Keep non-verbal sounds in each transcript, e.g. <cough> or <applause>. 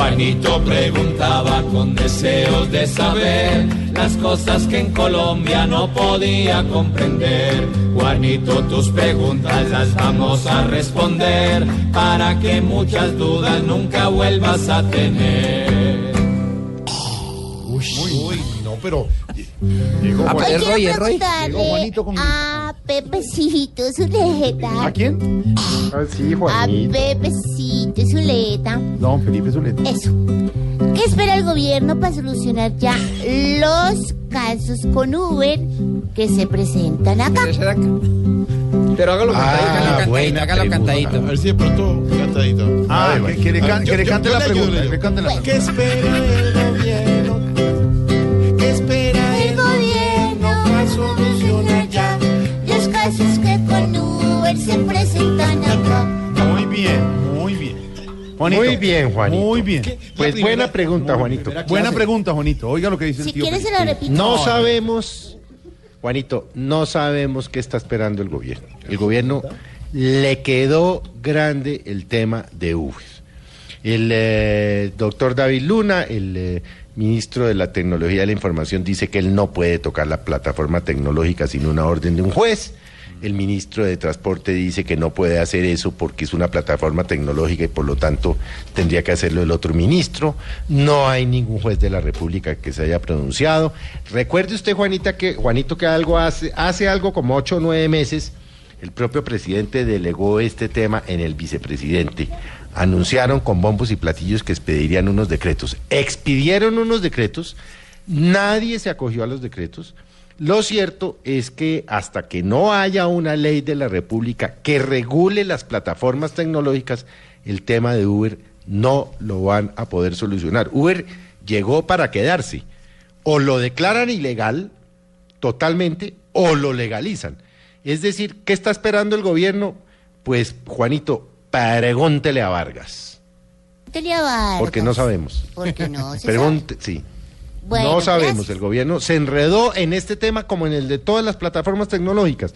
Juanito preguntaba con deseos de saber las cosas que en Colombia no podía comprender. Juanito, tus preguntas las vamos a responder para que muchas dudas nunca vuelvas a tener. Uy, uy, no, pero. Llegó, Hoy Juan- quiero Llegó Juanito con- a Pepecito Zuleta. ¿A quién? Ah, sí, A. Pepecito Zuleta. Don Felipe Zuleta. Eso. ¿Qué espera el gobierno para solucionar ya los casos con Uber que se presentan acá? Pero hágalo Ah, cantadito, hágalo cantadito, hágalo pregunta. cantadito. A ver si de pronto cantadito. Ah, que, que le, can- cante yo la pregunta. Que cante la. ¿Qué espera el gobierno? ¿Qué espera El gobierno va a solucionar ya los casos que con Uber se presentan acá. Muy bien, muy bien. Juanito. Muy bien, Juanito. Muy bien. Pues primera- buena pregunta, Juanito. Buena pregunta, Juanito. Oiga lo que dice Si el tío. quieres se lo repito. No sabemos, Juanito, no sabemos qué está esperando el gobierno. El gobierno le quedó grande el tema de Uber. El eh, doctor David Luna, el eh, ministro de la Tecnología de la Información, dice que él no puede tocar la plataforma tecnológica sin una orden de un juez. El ministro de Transporte dice que no puede hacer eso porque es una plataforma tecnológica y por lo tanto tendría que hacerlo el otro ministro. No hay ningún juez de la República que se haya pronunciado. Recuerde usted, Juanita, que Juanito, que algo hace, hace algo como ocho o nueve meses, el propio presidente delegó este tema en el vicepresidente. Anunciaron con bombos y platillos que expedirían unos decretos. Expidieron unos decretos, nadie se acogió a los decretos. Lo cierto es que hasta que no haya una ley de la República que regule las plataformas tecnológicas, el tema de Uber no lo van a poder solucionar. Uber llegó para quedarse. O lo declaran ilegal totalmente o lo legalizan. Es decir, ¿qué está esperando el gobierno? Pues, Juanito, pregúntele a Vargas, Pregúntele a Vargas. porque no sabemos. Porque no <laughs> se Pregunte, sí. Bueno, no sabemos, gracias. el gobierno se enredó en este tema como en el de todas las plataformas tecnológicas.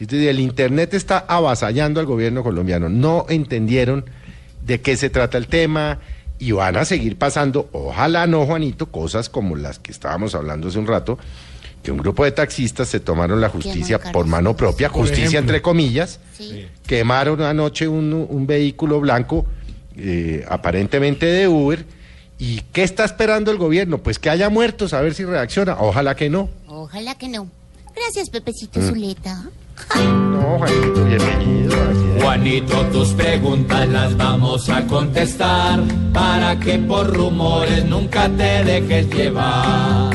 El Internet está avasallando al gobierno colombiano. No entendieron de qué se trata el tema y van a seguir pasando, ojalá no, Juanito, cosas como las que estábamos hablando hace un rato, que un grupo de taxistas se tomaron la justicia por mano propia, justicia entre comillas, Sí. quemaron anoche un, un vehículo blanco, eh, aparentemente de Uber. ¿Y qué está esperando el gobierno? Pues que haya muertos, a ver si reacciona. Ojalá que no. Ojalá que no. Gracias, Pepecito Mm. Zuleta. No, Juanito, bienvenido. Juanito, tus preguntas las vamos a contestar para que por rumores nunca te dejes llevar.